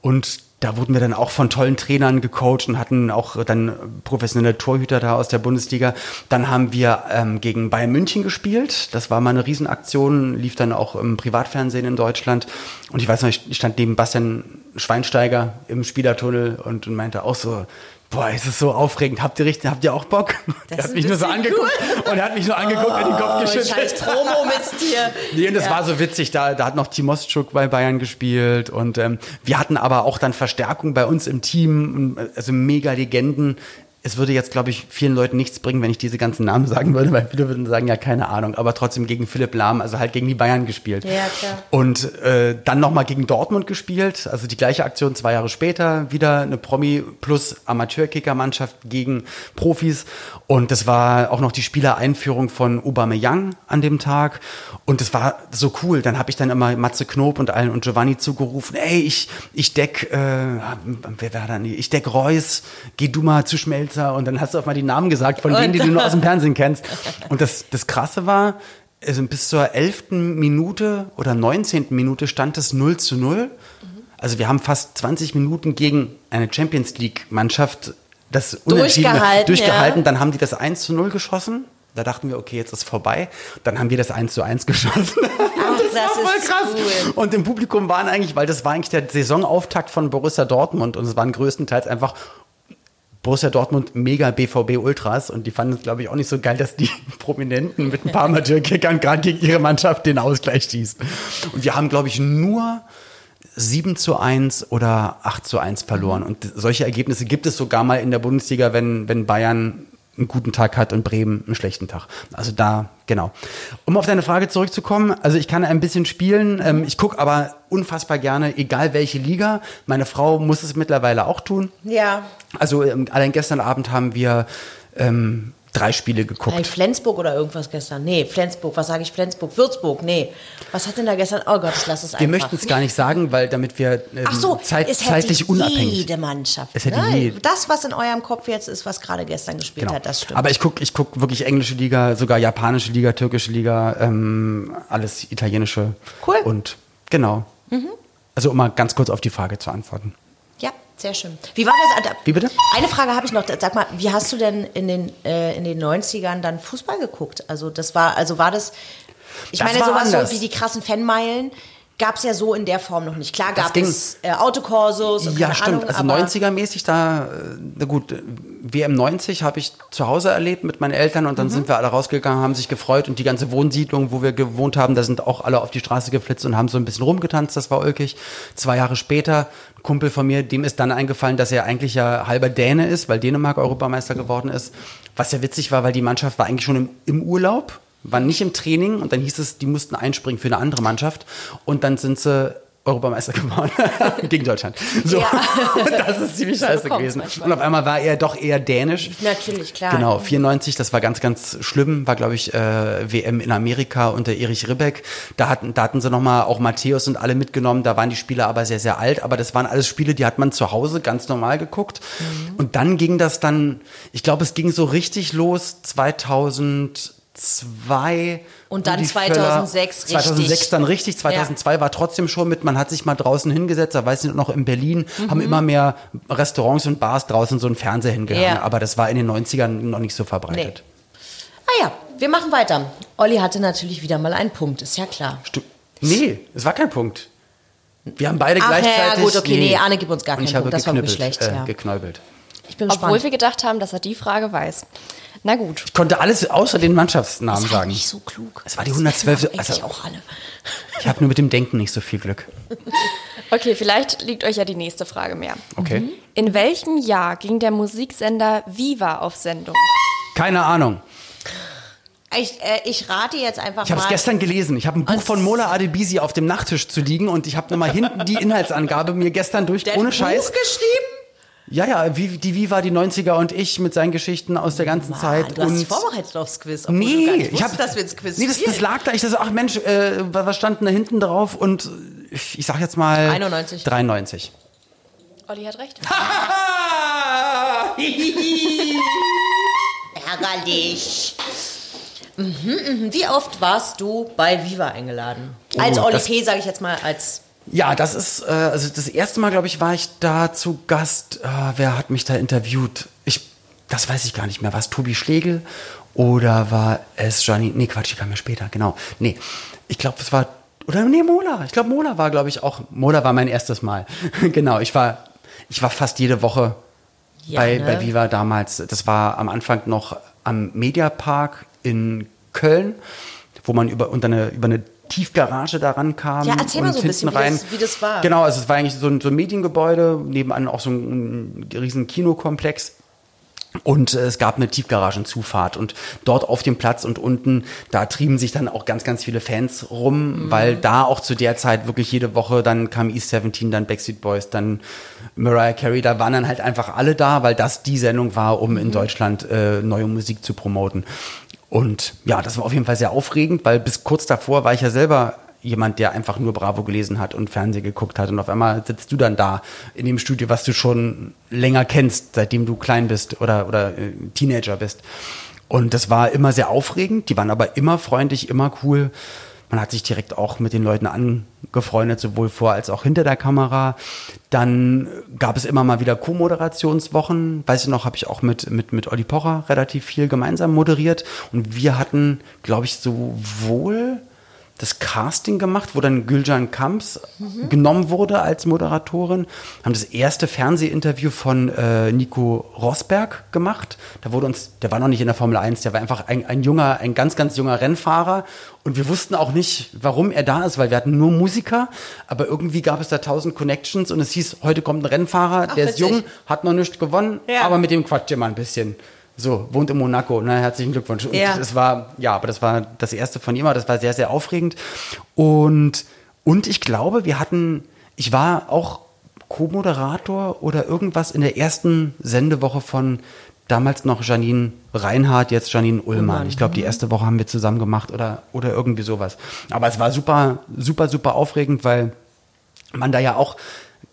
Und da wurden wir dann auch von tollen Trainern gecoacht und hatten auch dann professionelle Torhüter da aus der Bundesliga. Dann haben wir ähm, gegen Bayern München gespielt. Das war mal eine Riesenaktion, lief dann auch im Privatfernsehen in Deutschland. Und ich weiß noch, ich stand neben Bastian Schweinsteiger im Spielertunnel und, und meinte auch so, Boah, ist es so aufregend. Habt ihr richtig, habt ihr auch Bock? Das er hat mich nur so angeguckt cool. und er hat mich nur angeguckt oh, und den Kopf geschüttelt. Scheiß Promo mit dir. Nee, und das ja. war so witzig. Da, da hat noch Timoschuk bei Bayern gespielt und ähm, wir hatten aber auch dann Verstärkung bei uns im Team, also mega Legenden es würde jetzt, glaube ich, vielen Leuten nichts bringen, wenn ich diese ganzen Namen sagen würde, weil viele würden sagen, ja, keine Ahnung, aber trotzdem gegen Philipp Lahm, also halt gegen die Bayern gespielt. Ja, klar. Und äh, dann nochmal gegen Dortmund gespielt, also die gleiche Aktion zwei Jahre später, wieder eine Promi plus Amateurkicker-Mannschaft gegen Profis. Und das war auch noch die Spielereinführung von Aubameyang an dem Tag. Und das war so cool. Dann habe ich dann immer Matze Knob und allen und Giovanni zugerufen, ey, ich, ich deck, äh, wer war da? Ich deck Reus, geh du mal zu Schmelz Melzer und dann hast du auch mal die Namen gesagt von denen, die du nur aus dem Fernsehen kennst. Und das, das Krasse war, also bis zur 11. Minute oder 19. Minute stand es 0 zu 0. Also wir haben fast 20 Minuten gegen eine Champions League Mannschaft das durchgehalten, durchgehalten. Ja. Dann haben die das 1 zu 0 geschossen. Da dachten wir, okay, jetzt ist vorbei. Dann haben wir das 1 zu 1 geschossen. Ach, das, das war voll krass. Cool. Und im Publikum waren eigentlich, weil das war eigentlich der Saisonauftakt von Borussia Dortmund und es waren größtenteils einfach Borussia Dortmund mega BVB Ultras und die fanden es, glaube ich, auch nicht so geil, dass die Prominenten mit ein paar Amateurkickern gerade gegen ihre Mannschaft den Ausgleich schießen. Und wir haben, glaube ich, nur 7 zu 1 oder 8 zu 1 verloren. Und solche Ergebnisse gibt es sogar mal in der Bundesliga, wenn, wenn Bayern einen guten Tag hat und Bremen einen schlechten Tag. Also da, genau. Um auf deine Frage zurückzukommen, also ich kann ein bisschen spielen, ähm, ich gucke aber unfassbar gerne, egal welche Liga. Meine Frau muss es mittlerweile auch tun. Ja. Also ähm, allein gestern Abend haben wir ähm, drei Spiele geguckt. Hey, Flensburg oder irgendwas gestern? Nee, Flensburg, was sage ich Flensburg? Würzburg, nee. Was hat denn da gestern? Oh Gott, ich lasse es einfach. Wir möchten es gar nicht sagen, weil damit wir ähm, Ach so, zeit, es zeitlich hätte unabhängig. jede Mannschaft. Es hätte ne? jede. Das, was in eurem Kopf jetzt ist, was gerade gestern gespielt genau. hat, das stimmt. Aber ich gucke ich guck wirklich englische Liga, sogar japanische Liga, türkische Liga, ähm, alles italienische. Cool. Und genau. Mhm. Also um mal ganz kurz auf die Frage zu antworten. Sehr schön. Wie war das? Wie bitte? Eine Frage habe ich noch. Sag mal, wie hast du denn in den, äh, in den 90ern dann Fußball geguckt? Also das war, also war das, ich das meine, sowas anders. so wie die krassen Fanmeilen gab es ja so in der Form noch nicht. Klar gab es äh, Autokorsos und Ja, stimmt. Ahnung, also 90er-mäßig, da, äh, na gut, WM 90 habe ich zu Hause erlebt mit meinen Eltern und dann mhm. sind wir alle rausgegangen, haben sich gefreut und die ganze Wohnsiedlung, wo wir gewohnt haben, da sind auch alle auf die Straße geflitzt und haben so ein bisschen rumgetanzt, das war ulkig. Zwei Jahre später, ein Kumpel von mir, dem ist dann eingefallen, dass er eigentlich ja halber Däne ist, weil Dänemark Europameister geworden ist. Was ja witzig war, weil die Mannschaft war eigentlich schon im, im Urlaub waren nicht im Training und dann hieß es, die mussten einspringen für eine andere Mannschaft und dann sind sie Europameister geworden gegen Deutschland. So, ja. das ist ziemlich scheiße gewesen. Manchmal. Und auf einmal war er doch eher dänisch. Natürlich, klar. Genau, 94, das war ganz, ganz schlimm, war glaube ich äh, WM in Amerika unter Erich Ribbeck. Da hatten, da hatten sie nochmal auch Matthäus und alle mitgenommen. Da waren die Spieler aber sehr, sehr alt. Aber das waren alles Spiele, die hat man zu Hause ganz normal geguckt. Mhm. Und dann ging das dann, ich glaube, es ging so richtig los 2000 2002. Und dann 2006 Völler, 2006 richtig. dann richtig, 2002 ja. war trotzdem schon mit, man hat sich mal draußen hingesetzt, da weiß ich noch in Berlin, mhm. haben immer mehr Restaurants und Bars draußen so einen Fernseher hingehangen, ja. aber das war in den 90ern noch nicht so verbreitet. Nee. Ah ja, wir machen weiter. Olli hatte natürlich wieder mal einen Punkt, ist ja klar. Stu nee, es war kein Punkt. Wir haben beide Ach, gleichzeitig. Ja, gut, okay, nee, Arne gibt uns gar keinen Punkt. Das war wirklich schlecht. Äh, ja. Geknäubelt. Ich bin gespannt. Obwohl wir gedacht haben, dass er die Frage weiß. Na gut. Ich konnte alles außer den Mannschaftsnamen das sagen. nicht so klug. Es war die 112. Also auch alle. Ich habe nur mit dem Denken nicht so viel Glück. Okay, vielleicht liegt euch ja die nächste Frage mehr. Okay. Mhm. In welchem Jahr ging der Musiksender Viva auf Sendung? Keine Ahnung. Ich, äh, ich rate jetzt einfach ich mal. Ich habe es gestern gelesen. Ich habe ein Buch von Mola Adebisi auf dem Nachttisch zu liegen und ich habe nochmal hinten die Inhaltsangabe mir gestern durch, Der ohne Scheiß. Buch geschrieben? Ja, ja, wie, die Viva, die 90er und ich mit seinen Geschichten aus der ganzen Mann, Zeit. Du hast und dich vorbereitet aufs Quiz. Nee, ich habe dass wir ins Quiz Nee, das, das lag da. Ich dachte, ach Mensch, äh, was stand denn da hinten drauf? Und ich, ich sag jetzt mal 91. 93. Olli hat recht. Ärgerlich. Mhm, mhm. Wie oft warst du bei Viva eingeladen? Als Oh, Oli das- P, sage ich jetzt mal, als Ja, das ist, äh, also das erste Mal, glaube ich, war ich da zu Gast. Äh, wer hat mich da interviewt? Ich, das weiß ich gar nicht mehr. War es Tobi Schlegel oder war es Gianni? Nee, Quatsch, die kam ja später, genau. Nee, ich glaube, es war, oder nee, Mola. Ich glaube, Mola war, glaube ich, auch, Mola war mein erstes Mal. genau, ich war, ich war fast jede Woche Ja, bei, ne? bei Viva damals. Das war am Anfang noch am Mediapark in Köln, wo man über, unter eine, über eine Tiefgarage da rankam. Ja, erzähl mal und so ein bisschen, wie rein. das- wie das war. Genau, also es war eigentlich so ein, so ein Mediengebäude, nebenan auch so ein, ein riesen Kinokomplex. Und äh, es gab eine Tiefgaragenzufahrt und dort auf dem Platz und unten, da trieben sich dann auch ganz, ganz viele Fans rum, weil da auch zu der Zeit wirklich jede Woche, dann kam East 17, dann Backstreet Boys, dann Mariah Carey, da waren dann halt einfach alle da, weil das die Sendung war, um in Deutschland äh, neue Musik zu promoten. Und ja, das war auf jeden Fall sehr aufregend, weil bis kurz davor war ich ja selber jemand, der einfach nur Bravo gelesen hat und Fernsehen geguckt hat. Und auf einmal sitzt du dann da in dem Studio, was du schon länger kennst, seitdem du klein bist oder, oder äh, Teenager bist. Und das war immer sehr aufregend. Die waren aber immer freundlich, immer cool. Man hat sich direkt auch mit den Leuten angefreundet, sowohl vor als auch hinter der Kamera. Dann gab es immer mal wieder Co-Moderationswochen. Weiß ich noch, habe ich auch mit, mit, mit Olli Pocher relativ viel gemeinsam moderiert. Und wir hatten, glaube ich, sowohl das Casting gemacht, wo dann Gülcan Kamps genommen wurde als Moderatorin, haben das erste Fernsehinterview von äh, Nico Rosberg gemacht. Da wurde uns, der war noch nicht in der Formel 1, der war einfach ein, ein junger, ein ganz, ganz junger Rennfahrer. Und wir wussten auch nicht, warum er da ist, weil wir hatten nur Musiker, aber irgendwie gab es da tausend Connections und es hieß, heute kommt ein Rennfahrer, Ach, der ist jung, hat noch nicht gewonnen, Ja. aber mit dem quatscht ihr mal ein bisschen. So, wohnt in Monaco. Na, herzlichen Glückwunsch. Und Ja. das war, ja, aber das war das erste von ihm, das war sehr, sehr aufregend. Und, und ich glaube, wir hatten, ich war auch Co-Moderator oder irgendwas in der ersten Sendewoche von damals noch Janine Reinhardt, jetzt Janine Ullmann. Ich glaube, die erste Woche haben wir zusammen gemacht oder, oder irgendwie sowas. Aber es war super, super, super aufregend, weil man da ja auch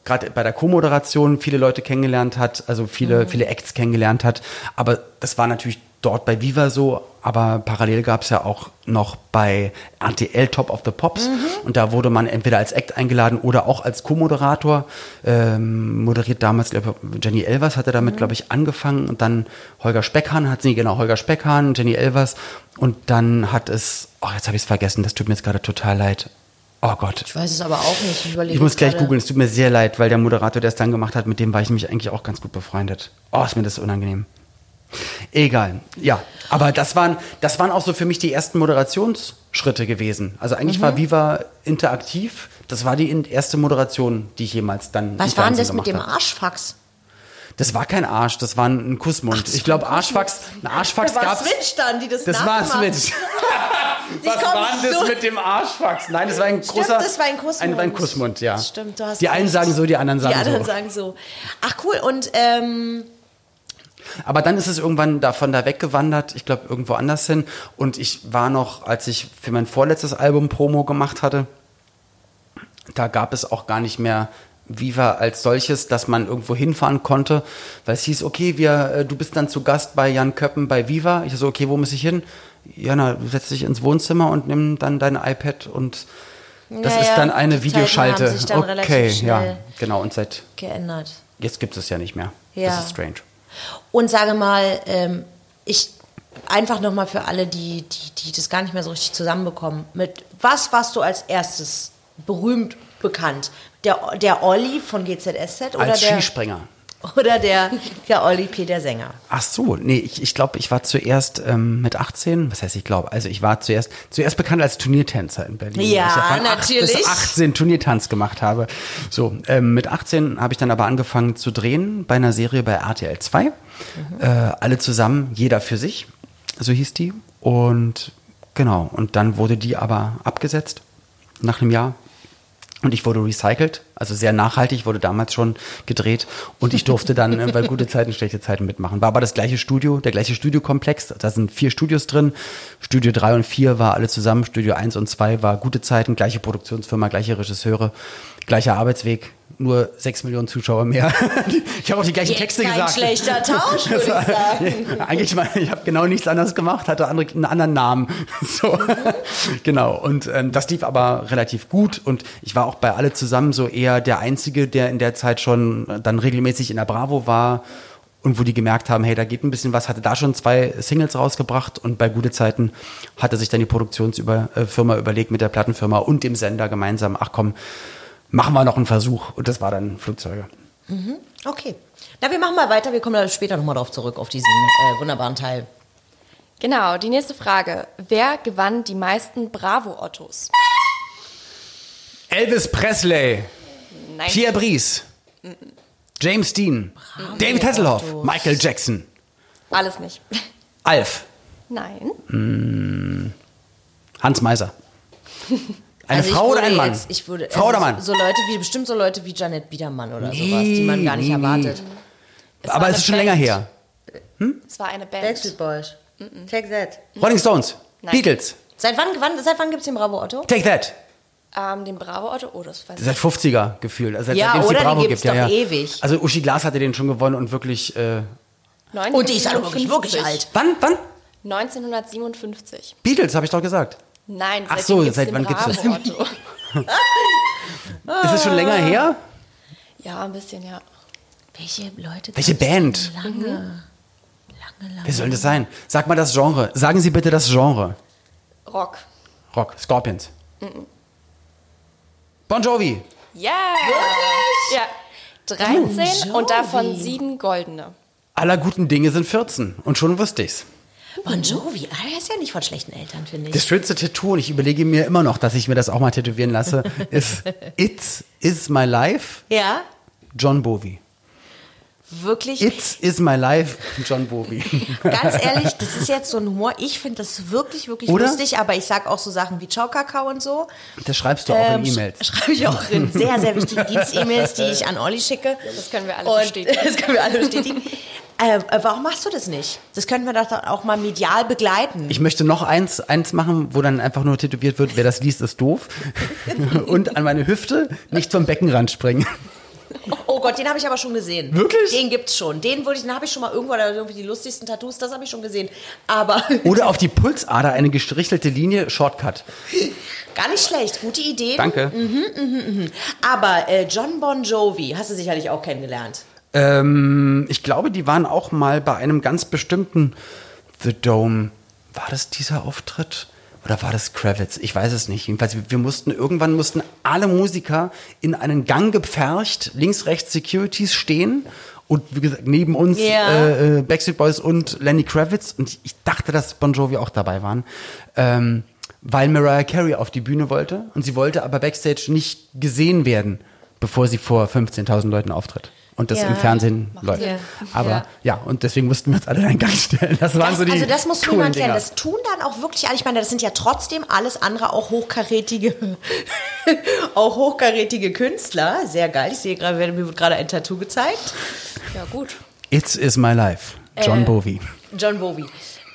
gerade bei der Co-Moderation viele Leute kennengelernt hat, also viele, viele Acts kennengelernt hat. Aber das war natürlich dort bei Viva so, aber parallel gab es ja auch noch bei RTL Top of the Pops und da wurde man entweder als Act eingeladen oder auch als Co-Moderator. Ähm, moderiert damals, glaube Jenny Elvers hatte damit, glaube ich, angefangen und dann Holger Speckhahn hat sie, genau, Holger Speckhahn, Jenny Elvers und dann hat es, oh, jetzt habe ich es vergessen, das tut mir jetzt gerade total leid. Oh Gott. Ich weiß es aber auch nicht. Ich, überlege Ich muss gleich googeln, es tut mir sehr leid, weil der Moderator, der es dann gemacht hat, mit dem war ich nämlich eigentlich auch ganz gut befreundet. Oh, ist mir das unangenehm. Egal, ja. Aber das waren, das waren auch so für mich die ersten Moderationsschritte gewesen. Also eigentlich Mhm. war Viva interaktiv. Das war die erste Moderation, die ich jemals dann. Was war denn das mit dem. Arschfax? Das war kein Arsch, das war ein Kussmund. ich glaube, Arschfax, ein Arschfax Das war gab's. Switch dann, die das Das war Switch. Was war denn das so- mit dem Arschfax? Nein, das war ein großer. das war ein Kussmund. Ein, war ein Kussmund, ja. Stimmt, du hast Die einen recht. sagen so, die anderen sagen Die anderen so. sagen so. Ach cool, und ähm, Aber dann ist es irgendwann davon da weggewandert, ich glaube irgendwo anders hin. Und ich war noch, als ich für mein vorletztes Album Promo gemacht hatte, da gab es auch gar nicht mehr Viva als solches, dass man irgendwo hinfahren konnte, weil es hieß, okay, wir, äh, du bist dann zu Gast bei Jan Köppen bei Viva. Ich so, okay, wo muss ich hin? Jana, du setzt dich ins Wohnzimmer und nimm dann dein iPad und das Naja, ist dann eine die Zeiten Videoschalte. haben sich dann okay, relativ ja, genau. Und seit geändert. jetzt gibt es ja nicht mehr. Ja. Das ist strange. Und sage mal, ähm, ich einfach nochmal für alle, die, die, die das gar nicht mehr so richtig zusammenbekommen. Mit was warst du als erstes berühmt bekannt? Der, der Olli von GZSZ oder Als der, Skispringer. oder der, der Olli P., der Sänger? Ach so, nee, ich, ich glaube, ich war zuerst ähm, mit 18, was heißt ich glaube, also ich war zuerst zuerst bekannt als Turniertänzer in Berlin. Ja, ich natürlich. 8 bis 18 Turniertanz gemacht habe. So, ähm, mit 18 habe ich dann aber angefangen zu drehen bei einer Serie bei RTL 2. Mhm. Äh, alle zusammen, jeder für sich, so hieß die. Und genau, und dann wurde die aber abgesetzt nach einem Jahr. Und ich wurde recycelt Also sehr nachhaltig, wurde damals schon gedreht. Und ich durfte dann äh, bei gute Zeiten, schlechte Zeiten mitmachen. War aber das gleiche Studio, der gleiche Studiokomplex. Da sind vier Studios drin. Studio 3 und 4 war alle zusammen. Studio 1 und 2 war gute Zeiten, gleiche Produktionsfirma, gleiche Regisseure, gleicher Arbeitsweg nur sechs Millionen Zuschauer mehr. ich habe auch die gleichen Jetzt Texte kein gesagt. schlechter Tausch, würde ich sagen. Eigentlich, mal, ich habe genau nichts anderes gemacht, hatte andere, einen anderen Namen. So, genau. Und ähm, das lief aber relativ gut. Und ich war auch bei alle zusammen so eher der Einzige, der in der Zeit schon dann regelmäßig in der Bravo war. Und wo die gemerkt haben, hey, da geht ein bisschen was, hatte da schon zwei Singles rausgebracht und bei gute Zeiten hatte sich dann die Produktionsfirma überlegt mit der Plattenfirma und dem Sender gemeinsam, ach komm, machen wir noch einen Versuch. Und das war dann Flugzeuge. Okay. Na, wir machen mal weiter. Wir kommen da später nochmal drauf zurück, auf diesen äh, wunderbaren Teil. Genau, die nächste Frage. Wer gewann die meisten Bravo-Ottos? Elvis Presley, Nein. Pierre Brice, James Dean, David Hasselhoff, Michael Jackson, Alles nicht. Alf, Nein. Hans Meiser. Eine Also ich Frau oder würde ein Mann? Jetzt, ich würde, Frau also oder Mann? So Leute wie, bestimmt so Leute wie Janet Biedermann oder sowas, die man gar nicht Nee, nee, erwartet. Es Aber es ist schon Band. länger her. Es war eine Band. Backstreet Boys. Take that. Rolling Stones, Nein. Beatles, Seit wann, wann, seit wann gibt es den Bravo Otto? Take That. Ähm, den Bravo-Otto? Oh, das weiß ich Seit 50er gefühlt. Also Ja, seitdem es oder? Die Bravo gibt's gibt. Ja, doch ja. ewig. Also Uschi Glas hatte den schon gewonnen und wirklich. Äh. Und die ist halt wirklich, wirklich 1957. alt. wann? Wann? 1957. Beatles, habe ich doch gesagt. Nein, Ach so, gibt's seit wann gibt's das? Bravo-Otto. Ist es schon länger her? Ja, ein bisschen, ja. Welche Leute? Welche Band? Lange. Lange, lange. Wer soll das sein? Sag mal das Genre. Sagen Sie bitte das Genre. Rock. Rock, Scorpions. Bon Jovi. Ja! Ja. 13 und davon sieben goldene. Aller guten Dinge sind 14. Und schon wusste ich's. Bon Jovi, ah, er ist ja nicht von schlechten Eltern, finde ich. Das schönste Tattoo, und ich überlege mir immer noch, dass ich mir das auch mal tätowieren lasse, ist It is my life, ja, John Bowie. Wirklich. It is my life, John Bowie. Ganz ehrlich, das ist jetzt so ein Humor. Ich finde das wirklich, wirklich Oder? lustig, aber ich sage auch so Sachen wie Ciao Kakao und so. Das schreibst du auch Ähm, in E-Mails. sch- Schreibe ich auch in sehr, sehr wichtige Dienst-E-Mails, die ich an Olli schicke. Das können wir alle Und bestätigen. das können wir alle bestätigen. Äh, äh, warum machst du das nicht? Das könnten wir doch auch mal medial begleiten. Ich möchte noch eins, eins machen, wo dann einfach nur tätowiert wird, wer das liest, ist doof. Und an meine Hüfte nicht vom Beckenrand springen. Oh Gott, den habe ich aber schon gesehen. Wirklich? Den gibt's schon. Den, wurde ich- den habe ich schon mal irgendwo, oder irgendwie die lustigsten Tattoos, das habe ich schon gesehen. Aber Oder auf die Pulsader eine gestrichelte Linie, Shortcut. gar nicht schlecht. Gute Idee. Danke. Aber äh, John Bon Jovi hast du sicherlich auch kennengelernt. Ähm, ich glaube, die waren auch mal bei einem ganz bestimmten The Dome. War das dieser Auftritt? Oder war das Kravitz? Ich weiß es nicht. Jedenfalls, wir, mussten, irgendwann mussten alle Musiker in einen Gang gepfercht, links, rechts Securities stehen. Und wie gesagt, neben uns Ja. äh, äh, Backstreet Boys und Lenny Kravitz. Und ich, ich dachte, dass Bon Jovi auch dabei waren. Ähm, weil Mariah Carey auf die Bühne wollte. Und sie wollte aber Backstage nicht gesehen werden, bevor sie vor 15.000 Leuten auftritt. Und das Ja. im Fernsehen läuft. Ja. Aber Ja. ja. und deswegen mussten wir uns alle in Gang stellen. Das waren Das, so die also das muss niemand kennen. Dinger. Das tun dann auch wirklich alle. Ich meine, das sind ja trotzdem alles andere auch hochkarätige, auch hochkarätige Künstler. Sehr geil. Ich sehe gerade, mir wird gerade ein Tattoo gezeigt. Ja, gut. It's is my life. John Äh, Bowie. John Bowie.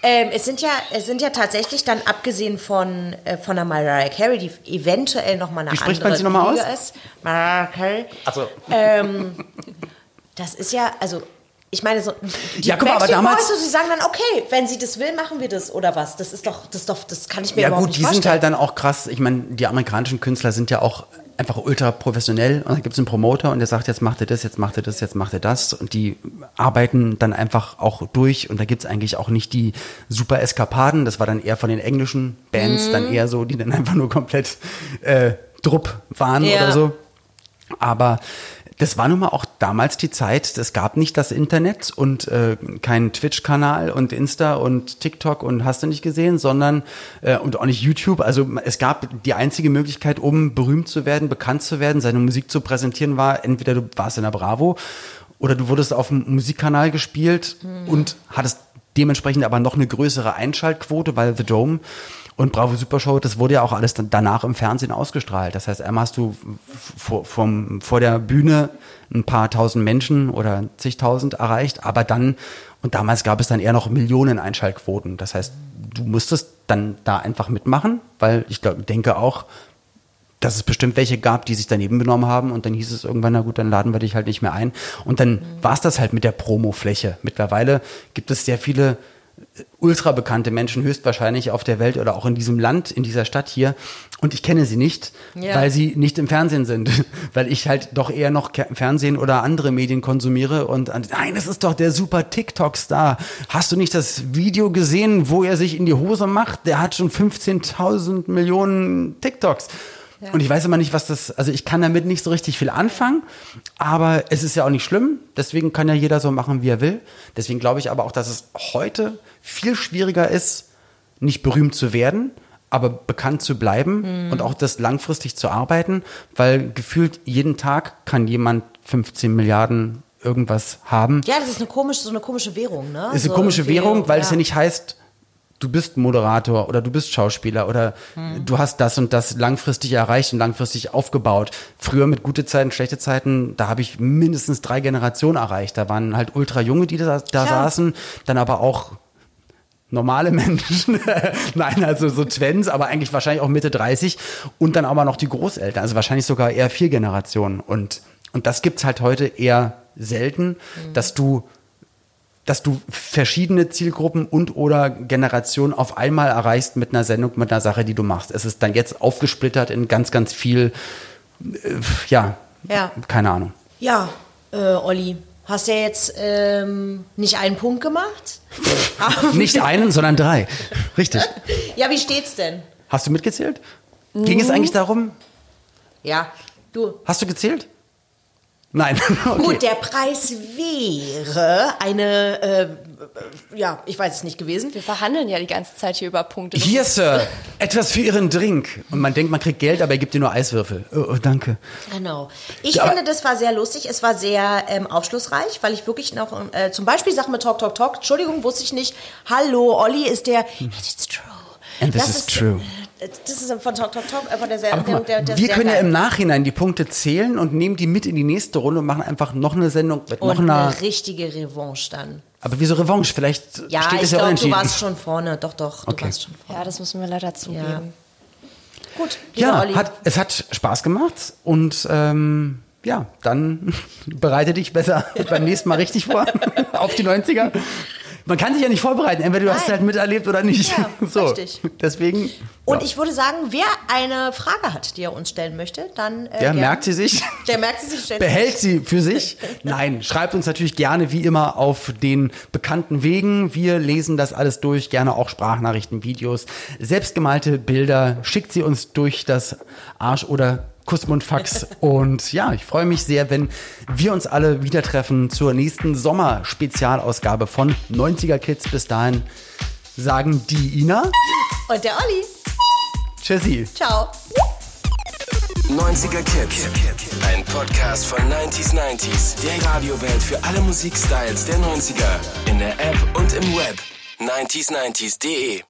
Ähm, es sind ja, es sind ja tatsächlich dann abgesehen von äh, von der Mariah Carey, die eventuell noch mal eine Wie spricht andere man sie noch mal Liga aus? ist. Mariah Carey. Ach so. Ähm, das ist ja, also ich meine so. Die Ja, guck mal, aber damals- Boys, so, sie sagen dann, okay, wenn sie das will, machen wir das oder was? Das ist doch, das ist doch, das kann ich mir Ja überhaupt gut, nicht die vorstellen. sind halt dann auch krass. Ich meine, die amerikanischen Künstler sind ja auch einfach ultra professionell. Und dann gibt es einen Promoter und der sagt, jetzt macht ihr das, jetzt macht ihr das, jetzt macht ihr das. Und die arbeiten dann einfach auch durch. Und da gibt es eigentlich auch nicht die super Eskapaden. Das war dann eher von den englischen Bands, dann Mhm. eher so, die dann einfach nur komplett äh, Drupp waren Ja. oder so. Aber das war nun mal auch damals die Zeit, es gab nicht das Internet und äh, keinen Twitch-Kanal und Insta und TikTok und hast du nicht gesehen, sondern äh, und auch nicht YouTube. Also es gab die einzige Möglichkeit, um berühmt zu werden, bekannt zu werden, seine Musik zu präsentieren, war entweder du warst in der Bravo oder du wurdest auf dem Musikkanal gespielt und hattest dementsprechend aber noch eine größere Einschaltquote, weil The Dome und Bravo Super Show, das wurde ja auch alles dann danach im Fernsehen ausgestrahlt. Das heißt, einmal hast du vor, vom, vor der Bühne ein paar tausend Menschen oder zigtausend erreicht, aber dann, und damals gab es dann eher noch Millionen Einschaltquoten. Das heißt, du musstest dann da einfach mitmachen, weil ich glaub, denke auch, dass es bestimmt welche gab, die sich daneben benommen haben und dann hieß es irgendwann, na gut, dann laden wir dich halt nicht mehr ein. Und dann mhm. war es das halt mit der Promofläche. Mittlerweile gibt es sehr viele ultra bekannte Menschen höchstwahrscheinlich auf der Welt oder auch in diesem Land, in dieser Stadt hier. Und ich kenne sie nicht, ja. weil sie nicht im Fernsehen sind, weil ich halt doch eher noch Fernsehen oder andere Medien konsumiere und nein, das ist doch der super TikTok-Star. Hast du nicht das Video gesehen, wo er sich in die Hose macht? Der hat schon 15.000 Millionen TikToks. Und ich weiß immer nicht, was das, also ich kann damit nicht so richtig viel anfangen, aber es ist ja auch nicht schlimm. Deswegen kann ja jeder so machen, wie er will. Deswegen glaube ich aber auch, dass es heute viel schwieriger ist, nicht berühmt zu werden, aber bekannt zu bleiben mhm. und auch das langfristig zu arbeiten, weil gefühlt jeden Tag kann jemand 15 Milliarden irgendwas haben. Ja, das ist eine komische, so eine komische Währung, ne? Das ist eine so komische Währung, weil ja. es ja nicht heißt, du bist Moderator oder du bist Schauspieler oder hm. du hast das und das langfristig erreicht und langfristig aufgebaut. Früher mit gute Zeiten, schlechte Zeiten, da habe ich mindestens drei Generationen erreicht. Da waren halt ultra junge, die da, da saßen, dann aber auch normale Menschen. Nein, also so Twins, aber eigentlich wahrscheinlich auch Mitte 30 und dann aber noch die Großeltern, also wahrscheinlich sogar eher vier Generationen und und das gibt's halt heute eher selten, mhm. dass du dass du verschiedene Zielgruppen und oder Generationen auf einmal erreichst mit einer Sendung, mit einer Sache, die du machst. Es ist dann jetzt aufgesplittert in ganz, ganz viel, äh, ja, ja, keine Ahnung. Ja, äh, Olli, hast ja jetzt ähm, nicht einen Punkt gemacht. nicht einen, sondern drei. Richtig. ja, wie steht's denn? Hast du mitgezählt? Ging es eigentlich darum? Ja, du. Hast du gezählt? Nein. Okay. Gut, der Preis wäre eine, äh, ja, ich weiß es nicht gewesen. Wir verhandeln ja die ganze Zeit hier über Punkte. Hier, Sir, etwas für Ihren Drink. Und man denkt, man kriegt Geld, aber er gibt dir nur Eiswürfel. Oh, oh danke. Genau. Ich ja, finde, das war sehr lustig. Es war sehr ähm, aufschlussreich, weil ich wirklich noch, äh, zum Beispiel Sachen mit Talk, Talk, Talk. Entschuldigung, wusste ich nicht. Hallo, Olli ist der. It's true. And this das is true. Das ist von Talk Talk Talk einfach der sehr, der, der, der Wir können geil. ja im Nachhinein die Punkte zählen und nehmen die mit in die nächste Runde und machen einfach noch eine Sendung mit und noch einer eine richtige Revanche dann. Aber wieso Revanche? Vielleicht ja, steht es ja glaub, unentschieden. du warst schon vorne. Doch, doch, okay. du warst schon vorne. Ja, das müssen wir leider zugeben. Ja. Gut, ja, hat, es hat Spaß gemacht und ähm, ja, dann bereite dich besser beim nächsten Mal richtig vor auf die 90er man kann sich ja nicht vorbereiten. Entweder du Nein. hast es halt miterlebt oder nicht. Ja, so. Richtig. Deswegen. Und ja. ich würde sagen, wer eine Frage hat, die er uns stellen möchte, dann. Äh, der gern. merkt sie sich. Der merkt sie sich. Behält sie für sich. Nein, schreibt uns natürlich gerne wie immer auf den bekannten Wegen. Wir lesen das alles durch. Gerne auch Sprachnachrichten, Videos, selbstgemalte Bilder. Schickt sie uns durch das Arsch oder Kussmundfax. Und ja, ich freue mich sehr, wenn wir uns alle wieder treffen zur nächsten Sommerspezialausgabe von 90er Kids. Bis dahin sagen die Ina und der Olli. Tschüssi. Ciao. 90er Kids. Ein Podcast von 90s 90s. Der Radiowelt für alle Musikstyles der 90er. In der App und im Web. 90s90s.de